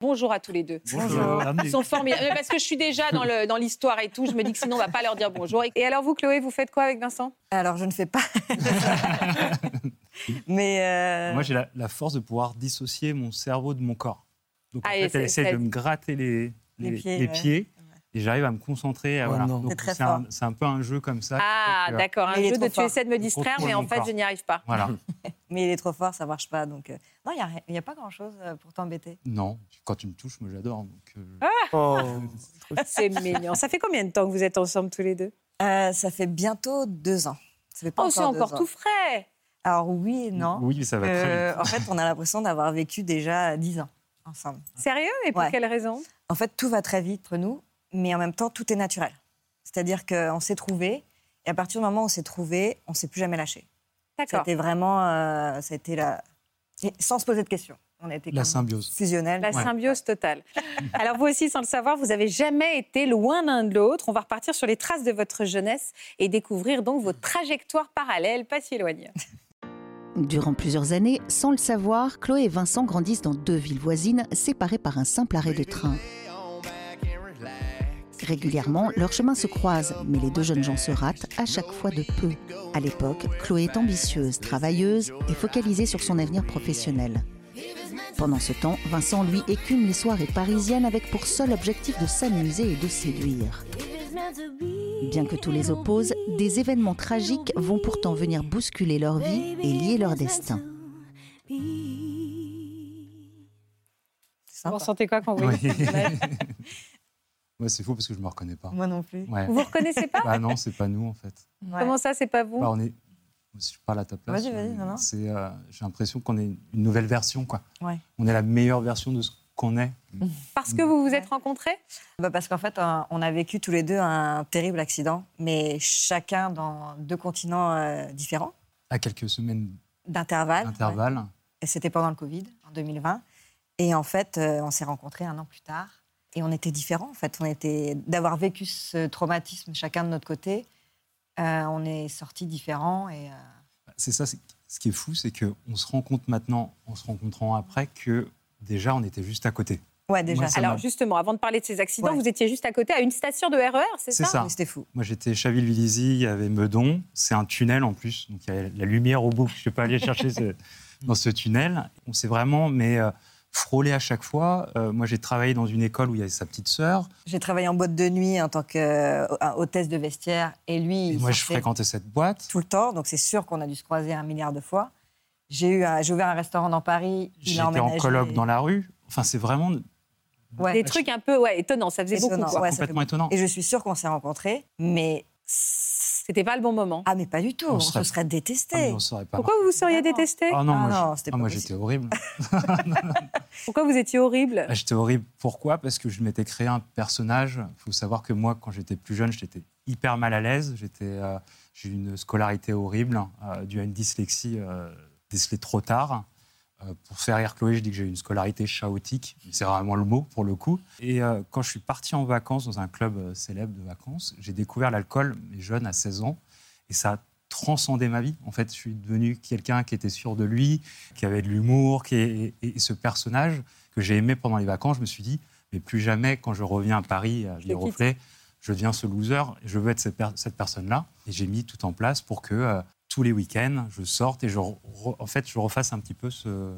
Bonjour à tous les deux. Bonjour. Ils sont formidables. Parce que je suis déjà dans le- dans l'histoire et tout, je me dis que sinon on va pas leur dire bonjour. Et Et alors vous, Chloé, vous faites quoi avec Vincent? Alors, je ne fais pas. Mais euh, Moi, j'ai la, la force de pouvoir dissocier mon cerveau de mon corps. Donc, en Ah, fait, elle essaie de me gratter les, Les les, pieds, les ouais. pieds, et j'arrive à me concentrer. Oh voilà. C'est un, fort. c'est un peu un jeu comme ça. Ah, d'accord. Un jeu de tu essaies de me distraire, mais en fait, je n'y arrive pas. Voilà. mais il est trop fort, ça marche pas. Donc, euh, non, il n'y a, pas grand-chose euh, pour t'embêter. Non, quand tu me touches, moi j'adore. donc, euh, Oh. C'est mignon. Ça fait combien de temps que vous êtes ensemble tous les deux? Euh, ça fait bientôt deux ans. Ça fait pas Oh, c'est encore deux encore ans. tout frais. Alors oui et non. Oui, ça va très Euh, vite. en fait, on a l'impression d'avoir vécu déjà dix ans ensemble. Sérieux? Et pour Ouais. quelle raison? En fait, tout va très vite entre nous, mais en même temps, tout est naturel. C'est-à-dire qu'on s'est trouvé, et à partir du moment où on s'est trouvé, on s'est plus jamais lâché. D'accord. C'était vraiment, euh, ça a été la... et sans se poser de questions. On a été La symbiose. fusionnels. La Ouais. symbiose totale. Alors vous aussi, sans le savoir, vous avez jamais été loin l'un de l'autre. On va repartir sur les traces de votre jeunesse et découvrir donc vos trajectoires parallèles, pas si éloignées. Durant plusieurs années, sans le savoir, Chloé et Vincent grandissent dans deux villes voisines, séparées par un simple arrêt de train. Régulièrement, leurs chemins se croisent, mais les deux jeunes gens se ratent à chaque fois de peu. À l'époque, Chloé est ambitieuse, travailleuse et focalisée sur son avenir professionnel. Pendant ce temps, Vincent, lui, écume les soirées parisiennes avec pour seul objectif de s'amuser et de séduire. Bien que tous les opposent, des événements tragiques vont pourtant venir bousculer leur vie et lier leur destin. Vous ressentez quoi quand vous voyez Ouais, c'est fou parce que je me reconnais pas. Moi non plus. Ouais. Vous vous reconnaissez pas Bah non, c'est pas nous en fait. Ouais. Comment ça, c'est pas vous Bah, on est. Si je parle à ta place. Vas-y, vas-y, non, non. c'est, euh, J'ai l'impression qu'on est une nouvelle version, quoi. Ouais. On est la meilleure version de ce qu'on est. Parce que vous vous êtes rencontrés Bah, parce qu'en fait, on a vécu tous les deux un terrible accident, mais chacun dans deux continents euh, différents, À quelques semaines d'intervalle. d'intervalle. ouais. Et c'était pendant le Covid, en 2020. Et en fait, euh, on s'est rencontrés un an plus tard. Et on était différents, en fait. On était d'avoir vécu ce traumatisme chacun de notre côté. euh, on est sortis différents et euh, C'est ça, c'est- ce qui est fou, c'est qu'on se rend compte maintenant, en se rencontrant après, que déjà on était juste à côté. ouais déjà. Moi, Alors justement, avant de parler de ces accidents, Ouais. vous étiez juste à côté, à une station de RER, c'est C'est ça. Mais C'était fou. Moi j'étais Chaville-Villizy, il y avait Meudon, c'est un tunnel en plus, donc il y a la lumière au bout, je ne vais pas aller chercher ce- dans ce tunnel. On s'est vraiment mais, euh, frôlé à chaque fois. Euh, moi j'ai travaillé dans une école où il y avait sa petite sœur, J'ai travaillé en boîte de nuit en tant qu'hôtesse de vestiaire. Et lui, et moi je fréquentais cette boîte. tout le temps. Donc c'est sûr qu'on a dû se croiser un milliard de fois. J'ai eu un- j'ai ouvert un restaurant dans Paris. J'étais en colloque dans la rue. Enfin c'est vraiment Ouais. Des trucs un peu ouais, étonnants, ça faisait Étonnant, beaucoup. quoi. ouais. ça fait complètement étonnant. Et je suis sûre qu'on s'est rencontrés, mais C'était pas le bon moment. ah mais pas du tout. On On, serait- se serait Ah, mais détestés. on saurait pas. Pourquoi vous vous seriez détesté Ah non, Ah moi, non, je- c'était ah, pas moi j'étais horrible. Pourquoi vous étiez horrible Ah, J'étais horrible. Pourquoi? Parce que je m'étais créé un personnage. Il faut savoir que moi, quand j'étais plus jeune, j'étais hyper mal à l'aise. J'étais, euh, j'ai eu une scolarité horrible, euh, due à une dyslexie euh, décelée trop tard. Euh, pour faire rire Chloé, je dis que j'ai eu une scolarité chaotique. C'est vraiment le mot pour le coup. Et euh, quand je suis parti en vacances dans un club euh, célèbre de vacances, j'ai découvert l'alcool, mais jeune, à 16 ans. Et ça a transcendé ma vie. En fait, je suis devenu quelqu'un qui était sûr de lui, qui avait de l'humour, qui et, et ce personnage que j'ai aimé pendant les vacances, je me suis dit, mais plus jamais, quand je reviens à Paris, à le Viroflay, je deviens ce loser, je veux être cette, per- cette personne-là. Et j'ai mis tout en place pour que euh, tous les week-ends, je sorte et je, re- en fait, je refasse un petit peu ce,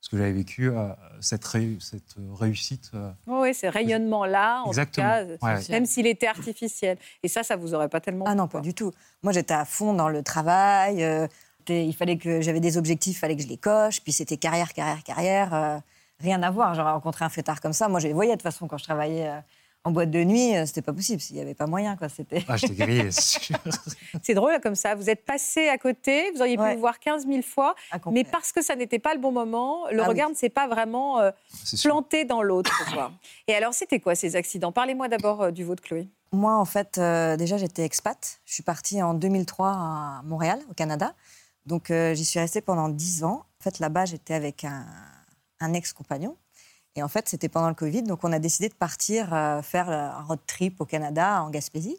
ce que j'avais vécu, euh, cette, ré- cette réussite. euh, Oui, ces rayonnements-là, en Exactement. tout cas, Ouais. même s'il était artificiel. Et ça, ça vous aurait pas tellement Ah non, pas du tout. Moi, j'étais à fond dans le travail. euh, il fallait que j'avais des objectifs, il fallait que je les coche. Puis c'était carrière, carrière, carrière. euh, rien à voir. J'aurais rencontré un fêtard comme ça. Moi, je les voyais de toute façon quand je travaillais euh, en boîte de nuit. euh, c'était pas possible. Il n'y avait pas moyen, quoi. C'était. Ah, j'étais grillé, c'est sûr. C'est drôle comme ça. Vous êtes passé à côté, vous auriez pu Ouais. voir 15 000 fois, mais parce que ça n'était pas le bon moment, le Ah regard oui. ne s'est pas vraiment euh, sûr. planté dans l'autre. quoi. Et alors, c'était quoi ces accidents? Parlez-moi d'abord euh, du vôtre, Chloé. Moi, en fait, euh, déjà, j'étais expat. Je suis partie en 2003 à Montréal, au Canada. Donc, euh, j'y suis restée pendant 10 ans. En fait, là-bas, j'étais avec un, un ex-compagnon. Et en fait, c'était pendant le Covid, donc on a décidé de partir euh, faire un road trip au Canada, en Gaspésie.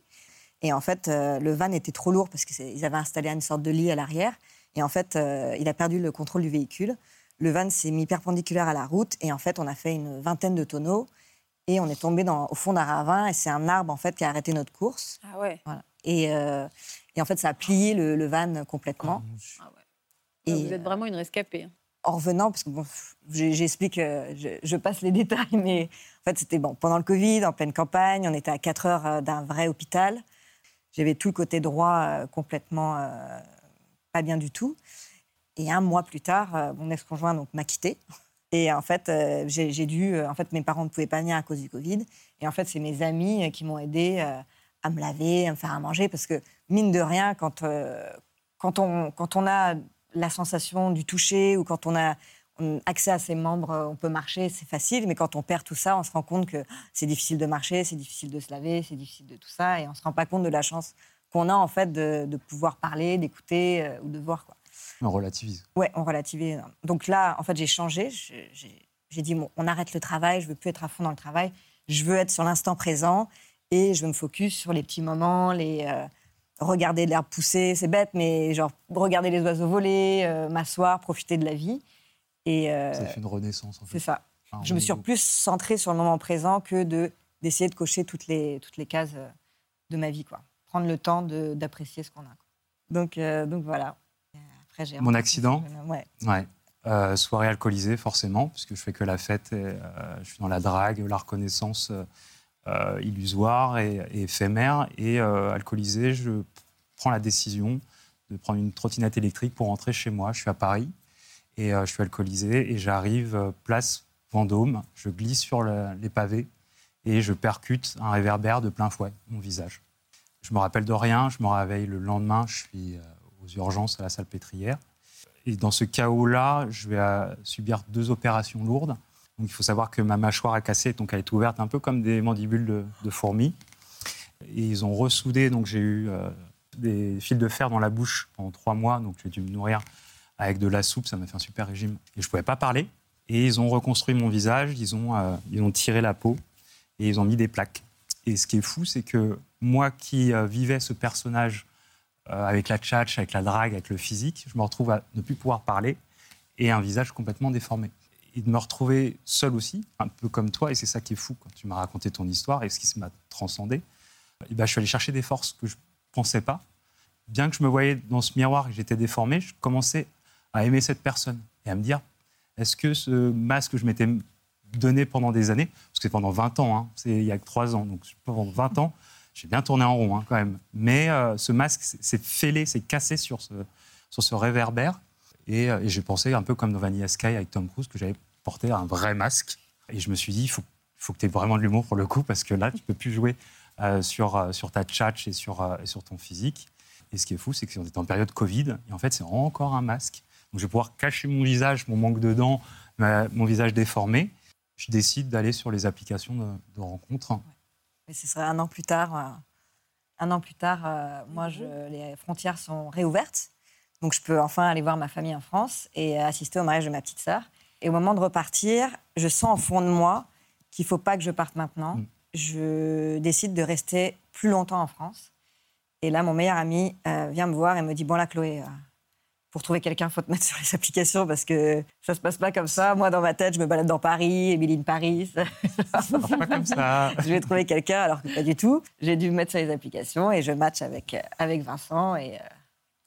Et en fait, euh, le van était trop lourd parce qu'ils avaient installé une sorte de lit à l'arrière. Et en fait, euh, il a perdu le contrôle du véhicule. Le van s'est mis perpendiculaire à la route. Et en fait, on a fait une vingtaine de tonneaux. Et on est tombé dans, au fond d'un ravin. Et c'est un arbre, en fait, qui a arrêté notre course. Ah ouais. Voilà. Et, euh, et en fait, ça a plié le, le van complètement. Ah ouais. Et, Vous êtes vraiment une rescapée. En revenant, parce que j'explique, euh, je, passe les détails, mais en fait, c'était bon, pendant le Covid, en pleine campagne, on était à 4 heures euh, d'un vrai hôpital. J'avais tout le côté droit euh, complètement pas bien du tout. Et un mois plus tard, mon ex-conjoint donc m'a quitté. Et en fait, j'ai dû. en fait, mes parents ne pouvaient pas venir à cause du Covid. Et en fait, c'est mes amis qui m'ont aidé à me laver, à me faire à manger, parce que mine de rien, quand quand on quand on a la sensation du toucher ou quand on a accès à ses membres, euh, on peut marcher, c'est facile. Mais quand on perd tout ça, on se rend compte que c'est difficile de marcher, c'est difficile de se laver, c'est difficile de tout ça, et on se rend pas compte de la chance qu'on a en fait de, de pouvoir parler, d'écouter euh, ou de voir quoi. On relativise. Ouais, on relativise. Donc là, en fait, j'ai changé. J'ai- dit, bon, on arrête le travail, je veux plus être à fond dans le travail. Je veux être sur l'instant présent et je veux me focus sur les petits moments, les euh, regarder l'herbe pousser, c'est bête, mais genre regarder les oiseaux voler, euh, m'asseoir, profiter de la vie. Et euh, Ça fait une renaissance, en fait. c'est ça. Enfin, Je me suis plus centrée sur le moment présent que de d'essayer de cocher toutes les toutes les cases euh, de ma vie, quoi. Prendre le temps de- d'apprécier ce qu'on a. quoi. Donc euh, donc voilà. Après, j'ai Mon accident Ouais. Ouais. Soirée alcoolisée, forcément, puisque je fais que la fête. Et, je suis dans la drague, la reconnaissance euh, illusoire et, éphémère. Et euh, alcoolisé, je prends la décision de prendre une trottinette électrique pour rentrer chez moi. Je suis à Paris et euh, je suis alcoolisé et j'arrive place Vendôme. Je glisse sur le- les pavés et je percute un réverbère de plein fouet, mon visage. Je me rappelle de rien. Je me réveille le lendemain. Je suis aux urgences à la salpêtrière. Et dans ce chaos-là, je vais subir deux opérations lourdes. Donc, il faut savoir que ma mâchoire est cassée, donc elle est ouverte un peu comme des mandibules de, fourmis. Et ils ont ressoudé, donc j'ai eu euh, des fils de fer dans la bouche pendant trois mois, donc j'ai dû me nourrir avec de la soupe, ça m'a fait un super régime. Et je ne pouvais pas parler. Et ils ont reconstruit mon visage, ils ont, euh, ils ont tiré la peau et ils ont mis des plaques. Et ce qui est fou, c'est que moi qui euh, vivais ce personnage avec la tchatch, avec la drague, avec le physique, je me retrouve à ne plus pouvoir parler et un visage complètement déformé. Et de me retrouver seul aussi, un peu comme toi, et c'est ça qui est fou quand tu m'as raconté ton histoire et ce qui m'a transcendé, et ben, je suis allé chercher des forces que je ne pensais pas. Bien que je me voyais dans ce miroir et que j'étais déformé, je commençais à aimer cette personne et à me dire, est-ce que ce masque que je m'étais donné pendant des années, parce que c'est pendant 20 ans, hein, c'est il y a que 3 ans, donc pendant 20 ans, j'ai bien tourné en rond hein, quand même. Mais euh, ce masque s'est- s'est fêlé, s'est cassé sur ce, sur ce réverbère. Et, euh, et j'ai pensé un peu comme dans Vanilla Sky avec Tom Cruise que j'avais porté un vrai masque. Et je me suis dit, il faut, faut que tu aies vraiment de l'humour pour le coup, parce que là, tu peux plus jouer euh, sur, euh, sur ta tchatch et sur, sur ton physique. Et ce qui est fou, c'est qu'on est en période Covid, et en fait, c'est encore un masque. Donc je vais pouvoir cacher mon visage, mon manque de dents, mon visage déformé. Je décide d'aller sur les applications de, de rencontres. Mais ce serait un an plus tard. un an plus tard, moi, les frontières sont réouvertes. Donc, je peux enfin aller voir ma famille en France et assister au mariage de ma petite sœur. Et au moment de repartir, je sens au fond de moi qu'il ne faut pas que je parte maintenant. Mm. Je décide de rester plus longtemps en France. Et là, mon meilleur ami euh, vient me voir et me dit Bon, là, Chloé, euh, pour trouver quelqu'un, il faut te mettre sur les applications parce que ça se passe pas comme ça. Moi, dans ma tête, je me balade dans Paris, Émilie Paris. Ça marche pas comme ça. je vais trouver quelqu'un alors que pas du tout. J'ai dû me mettre sur les applications et je match avec, euh, avec Vincent et, euh,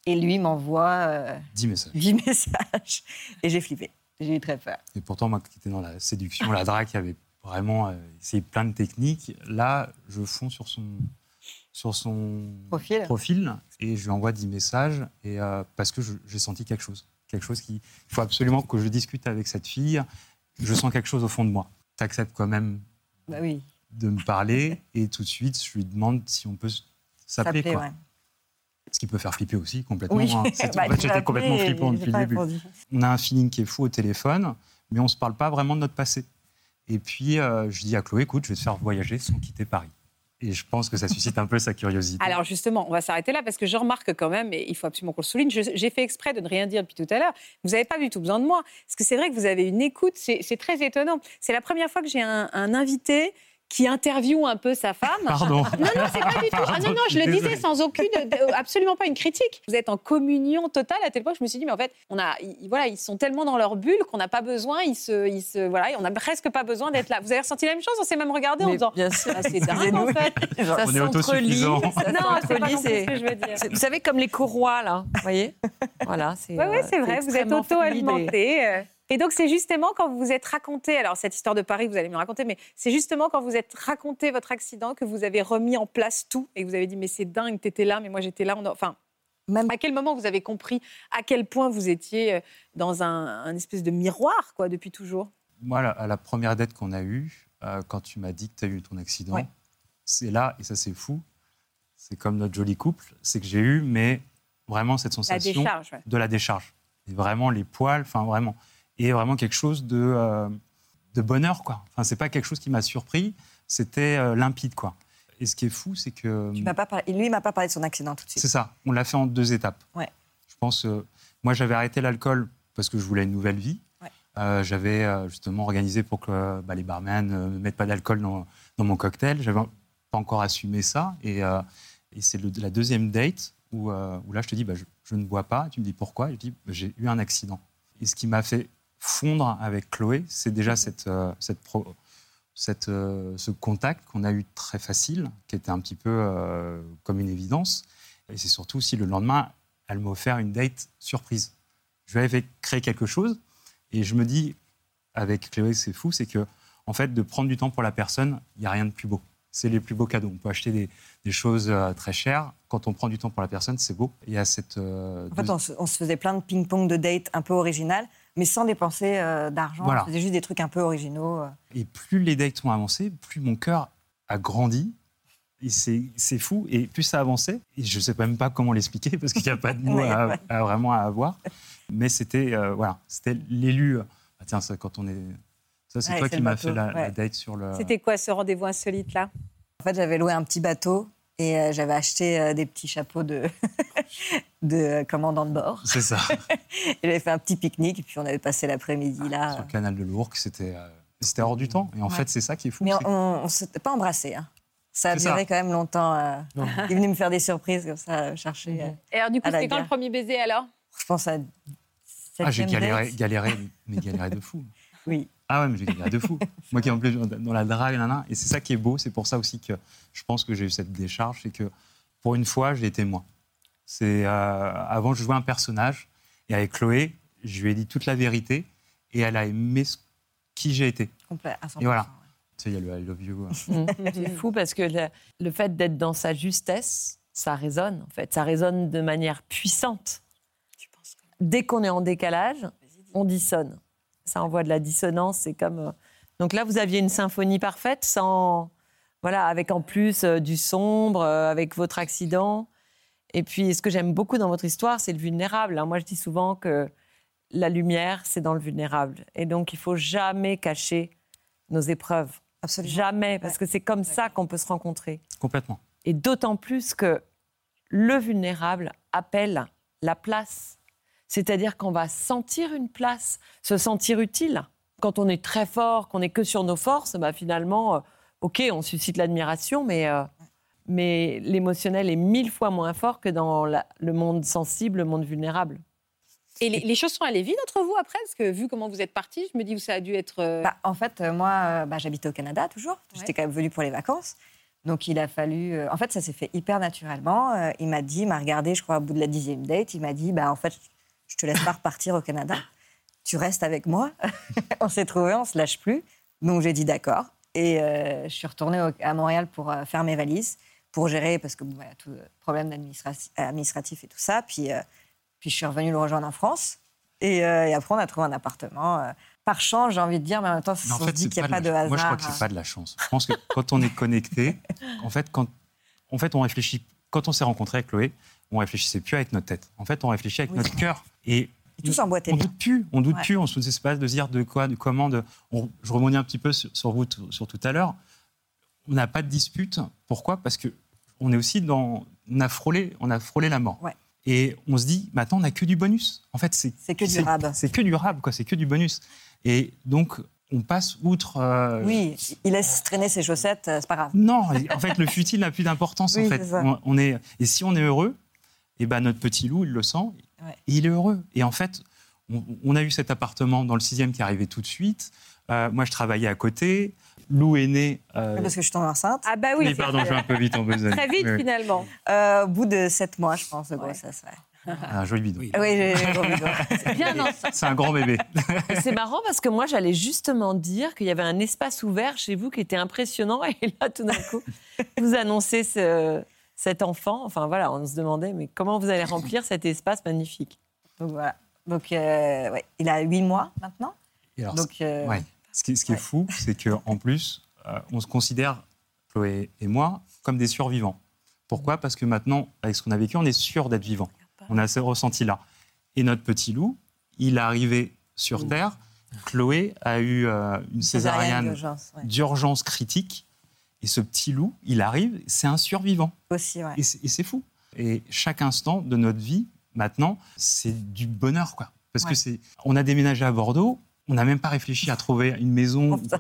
et lui m'envoie euh, 10 messages. 10 messages et j'ai flippé. J'ai eu très peur. Et pourtant, moi qui étais dans la séduction, la drague, qui avait vraiment euh, essayé plein de techniques, là, je fonds sur son, sur son Profil. profil et je lui envoie 10 messages et, euh, parce que j'ai senti quelque chose. Quelque chose qui. Il faut absolument que je discute avec cette fille. Je sens quelque chose au fond de moi. Tu acceptes quand même Bah oui, de me parler et tout de suite, je lui demande si on peut s'appeler. ouais. Ce qui peut faire flipper aussi complètement. Oui, hein. Bah, en fait, j'étais complètement flippant depuis le début. répondu. On a un feeling qui est fou au téléphone, mais on ne se parle pas vraiment de notre passé. Et puis, euh, je dis à Chloé, écoute, je vais te faire voyager sans quitter Paris. Et je pense que ça suscite un peu sa curiosité. Alors justement, on va s'arrêter là parce que je remarque quand même, et il faut absolument qu'on le souligne, je- j'ai fait exprès de ne rien dire depuis tout à l'heure. Vous n'avez pas du tout besoin de moi. Parce que c'est vrai que vous avez une écoute, c'est c'est très étonnant. C'est la première fois que j'ai un, un invité qui interviewe un peu sa femme. Pardon. Non, non, c'est pas du tout. Ah non, non, je le Désolé. disais sans aucune, de- absolument pas une critique. Vous êtes en communion totale à tel point que je me suis dit, mais en fait, on a, ils, voilà, ils sont tellement dans leur bulle qu'on n'a pas besoin, ils se, ils se, voilà, on n'a presque pas besoin d'être là. Vous avez ressenti la même chose? On s'est même regardé en disant, bien sûr, ah, c'est dingue en fait. Ça On est autosuffisant. ça Non, c'est pas ce que je veux dire. c'est- Vous savez, comme les courroies, là, vous voyez? Voilà, c'est Oui, euh, c'est vrai, vous êtes auto-alimenté. Et donc, c'est justement quand vous vous êtes raconté, alors cette histoire de Paris, vous allez me raconter, mais c'est justement quand vous êtes raconté votre accident que vous avez remis en place tout et que vous avez dit, mais c'est dingue, t'étais là, mais moi j'étais là. On a- Enfin, Même à quel moment vous avez compris à quel point vous étiez euh, dans un, un espèce de miroir, quoi, depuis toujours? Moi, la- à la première date qu'on a eue, euh, quand tu m'as dit que tu as eu ton accident, Ouais. c'est là, et ça c'est fou, c'est comme notre joli couple, c'est que j'ai eu, mais vraiment cette La sensation décharge, ouais. de la décharge. Et vraiment les poils, enfin vraiment. Et vraiment quelque chose de, euh, de bonheur, quoi. Enfin, c'est pas quelque chose qui m'a surpris, c'était euh, limpide, quoi. Et ce qui est fou, c'est que. Tu m'as pas parlé- Lui, il m'a pas parlé de son accident tout de C'est suite. ça, on l'a fait en deux étapes. Ouais. Je pense, euh, moi j'avais arrêté l'alcool parce que je voulais une nouvelle vie. Ouais. J'avais justement organisé pour que bah, les barman ne mettent pas d'alcool dans, dans mon cocktail. J'avais pas encore assumé ça. Et, et c'est la deuxième date où, où là je te dis, bah, je, je ne bois pas. Tu me dis pourquoi? Je dis, bah, j'ai eu un accident. Et ce qui m'a fait fondre avec Chloé, c'est déjà cette, euh, cette pro- cette, euh, ce contact qu'on a eu très facile, qui était un petit peu euh, comme une évidence. Et c'est surtout si le lendemain, elle m'a offert une date surprise. Je lui avais créé quelque chose et je me dis, avec Chloé, c'est fou, c'est que en fait, de prendre du temps pour la personne, il n'y a rien de plus beau. C'est les plus beaux cadeaux. On peut acheter des, des choses euh, très chères. Quand on prend du temps pour la personne, c'est beau. Il y a cette. euh, En fait, on se, on se faisait plein de ping-pong de dates un peu originales, mais sans dépenser euh, d'argent. Voilà. On faisait juste des trucs un peu originaux. euh. Et plus les dates ont avancé, plus mon cœur a grandi. Et c'est c'est fou. Et plus ça avançait, et je ne sais même pas comment l'expliquer parce qu'il n'y a pas de mots Ouais, à, ouais. à vraiment à avoir. Mais c'était euh, voilà, c'était l'élu. Ah, tiens, ça, quand on est. Ça, c'est Ouais, toi qui m'as fait la, la date sur le. C'était quoi ce rendez-vous insolite là? En fait, j'avais loué un petit bateau et euh, j'avais acheté euh, des petits chapeaux de, de commandant de bord. C'est ça. Et j'avais fait un petit pique-nique et puis on avait passé l'après-midi sur là. le canal de l'Ourcq, c'était euh, c'était hors du temps. Et en Ouais. fait, c'est ça qui est fou. Mais on ne s'était pas embrassés. hein. Ça a duré quand même longtemps. euh. Il venait me faire des surprises comme ça, euh, chercher. euh, Et alors du coup, c'était quand le premier baiser alors? Je pense à. Ah, j'ai galéré, mais galéré de fou. Oui. Ah ouais, mais j'ai galéré de fou. Moi qui en plus dans la drague, nanana, et c'est ça qui est beau, c'est pour ça aussi que je pense que j'ai eu cette décharge, c'est que pour une fois, j'ai été moi. C'est euh, avant je jouais un personnage et avec Chloé, je lui ai dit toute la vérité et elle a aimé ce- qui j'ai été. Complet, à 100%, Et voilà. Tu sais, il y a le I love you. Mm. C'est fou parce que le, le fait d'être dans sa justesse, ça résonne en fait. Ça résonne de manière puissante. Tu penses que- Dès qu'on est en décalage, on dissonne. Ça envoie de la dissonance. C'est comme. euh, Donc là, vous aviez une symphonie parfaite, sans. Voilà, avec en plus euh, du sombre, euh, avec votre accident. Et puis, ce que j'aime beaucoup dans votre histoire, c'est le vulnérable. hein. Moi, je dis souvent que la lumière, c'est dans le vulnérable. Et donc, il faut jamais cacher nos épreuves. Absolument. Jamais, parce que c'est comme ça qu'on peut se rencontrer. Complètement. Et d'autant plus que le vulnérable appelle la place. C'est-à-dire qu'on va sentir une place, se sentir utile. Quand on est très fort, qu'on n'est que sur nos forces, bah finalement, euh, OK, on suscite l'admiration, mais, euh, mais l'émotionnel est mille fois moins fort que dans la- le monde sensible, le monde vulnérable. Et les, les choses sont allées vite entre vous après? Parce que vu comment vous êtes partis, je me dis que ça a dû être. euh, Bah, en fait, euh, moi, euh, bah, j'habitais au Canada toujours. J'étais Ouais. quand même venue pour les vacances. Donc, il a fallu. en fait, ça s'est fait hyper naturellement. Il m'a dit, il m'a regardé, je crois, au bout de la dixième date. Il m'a dit, bah, en fait, je te laisse pas repartir au Canada. Tu restes avec moi. on s'est trouvés, on se lâche plus. Donc, j'ai dit d'accord. Et euh, je suis retournée au- à Montréal pour euh, faire mes valises, pour gérer, parce que bon, voilà, tout problème administratif et tout ça. Puis, euh, puis je suis revenue le rejoindre en France. Et, et après, on a trouvé un appartement. par chance, j'ai envie de dire, mais en même temps, on se dit qu'il n'y a pas de la- hasard. Moi, je crois que c'est pas de la chance. Je pense que quand on est connecté, en fait, quand en fait, on réfléchit. Quand on s'est rencontré avec Chloé, on réfléchissait plus avec notre tête. En fait, on réfléchit avec Oui. notre cœur. Et Et tout s'emboîtait on bien. doute plus. On doute Ouais. plus. On se laisse pas de dire de quoi, de comment. De... on- je rebondis un petit peu sur, sur vous, sur tout à l'heure. on n'a pas de dispute. Pourquoi? Parce que on est aussi dans, on a frôlé, on a frôlé la mort. Ouais. Et on se dit, maintenant, on n'a que du bonus. En fait, c'est que du rab. C'est que du rab, quoi. C'est que du bonus. Et donc, on passe outre. euh, Oui, il laisse traîner ses chaussettes, euh, c'est pas grave. Non, en fait, le futile n'a plus d'importance. Oui, en fait, on est. Et si on est heureux, et ben notre petit loup, il le sent, Ouais. et il est heureux. Et en fait, on, on a eu cet appartement dans le sixième qui arrivait tout de suite. Euh, moi, je travaillais à côté. Lou est né. euh, Parce que je suis tombée enceinte. Ah bah oui, oui, c'est- pardon, je vais un peu vite en besogne. très vite Oui, oui. finalement. Euh, au bout de sept mois, je pense, de grossesse. Ouais. Un joli bidon. Ah Oui, j'ai j'ai gros bidon. Bien C'est un grand bébé. C'est marrant parce que moi, j'allais justement dire qu'il y avait un espace ouvert chez vous qui était impressionnant. Et là, tout d'un coup, vous annoncez ce- cet enfant. Enfin, voilà, on se demandait, mais comment vous allez remplir cet espace magnifique? Donc voilà. Donc, euh, ouais. il a huit mois maintenant. Et alors, Donc, euh, Ouais. Ce qui, ce qui est fou, c'est qu'en plus, euh, on se considère, Chloé et moi, comme des survivants. Pourquoi? Parce que maintenant, avec ce qu'on a vécu, on est sûr d'être vivant. On a ce ressenti-là. Et notre petit loup, il est arrivé sur Terre. Chloé a eu euh, une césarienne d'urgence, ouais. d'urgence critique. Et ce petit loup, il arrive, c'est un survivant. Aussi, ouais. Et c'est fou. Et chaque instant de notre vie, maintenant, c'est du bonheur, quoi. Parce Ouais. que c'est, on a déménagé à Bordeaux, on n'a même pas réfléchi à trouver une maison.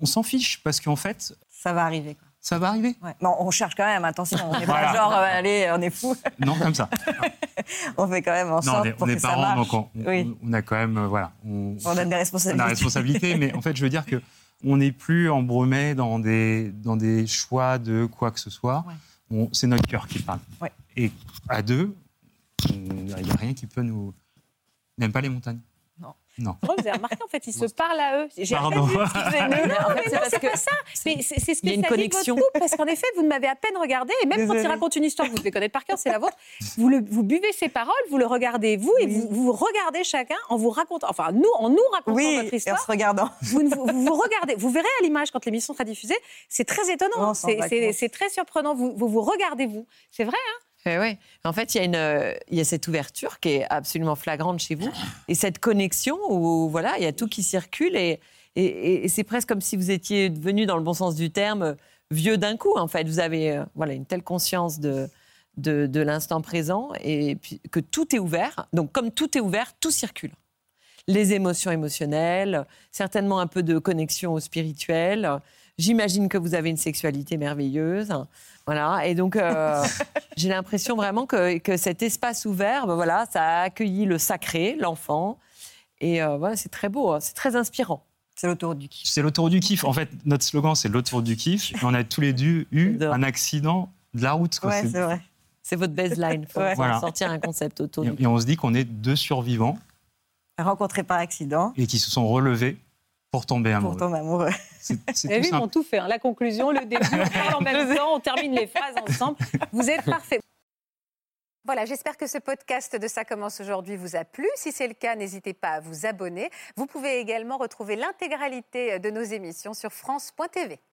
On s'en fiche parce qu'en fait, Ça va arriver. Quoi. ça va arriver. Ouais. Bon, on cherche quand même, attention, on n'est Voilà. pas genre, euh, allez, on est fou. Non, comme ça. on fait quand même en Non, sorte on est, pour on est que ça parents, marche. donc on, on- Oui. on a quand même, euh, voilà, on, On a des on a responsabilités. la responsabilité. mais en fait, je veux dire que on n'est plus embrouillé dans des, dans des choix de quoi que ce soit. Ouais. C'est notre cœur qui parle. Ouais. Et à deux, il n'y a rien qui peut nous. Même pas les montagnes. Non. Non. Vous avez remarqué, en fait, ils se parlent à eux. J'ai Pardon. Mais non, mais c'est non, c'est pas ça. Mais c'est c'est ce que y a une ça dit de votre connexion. couple, parce qu'en effet, vous ne m'avez à peine regardé, et même quand il raconte une histoire que vous devez connaître par cœur, c'est la vôtre, vous, le- vous buvez ses paroles, vous le regardez vous, et Oui. vous, vous regardez chacun en vous racontant, enfin nous, en nous racontant Oui, votre et en histoire. se regardant. Vous, vous, vous regardez, vous verrez à l'image quand l'émission sera diffusée, c'est très étonnant, c'est- c'est très surprenant. Vous vous, vous regardez vous, c'est vrai. hein? Eh ouais. En fait, il y, a euh, y a cette ouverture qui est absolument flagrante chez vous et cette connexion où voilà, il y a tout qui circule et, c'est presque comme si vous étiez devenu, dans le bon sens du terme, vieux d'un coup. En fait, vous avez euh, voilà une telle conscience de de, l'instant présent et que tout est ouvert. Donc, comme tout est ouvert, tout circule. Les émotions émotionnelles, certainement un peu de connexion au spirituel. J'imagine que vous avez une sexualité merveilleuse. Voilà. Et donc, euh, j'ai l'impression vraiment que, que cet espace ouvert, ben voilà, ça a accueilli le sacré, l'enfant. Et euh, voilà, c'est très beau, hein, c'est très inspirant. C'est l'autoroute du kiff. C'est l'autoroute du kiff. En fait, notre slogan, c'est l'autoroute du kiff. Et on a tous les deux eu un accident de la route. quoi. Ouais, C'est- vrai. C'est votre baseline. Il faut Ouais. Voilà. sortir un concept autour et, du et on se dit qu'on est deux survivants Rencontré par accident et qui se sont relevés pour tomber pour amoureux. tomber amoureux. C'est c'est Et tout lui, ils simple. ont tout fait. hein. La conclusion, le début, on parle en même temps, on termine les phrases ensemble. Vous êtes parfait. Voilà, j'espère que ce podcast de Ça commence aujourd'hui vous a plu. Si c'est le cas, n'hésitez pas à vous abonner. Vous pouvez également retrouver l'intégralité de nos émissions sur France.tv.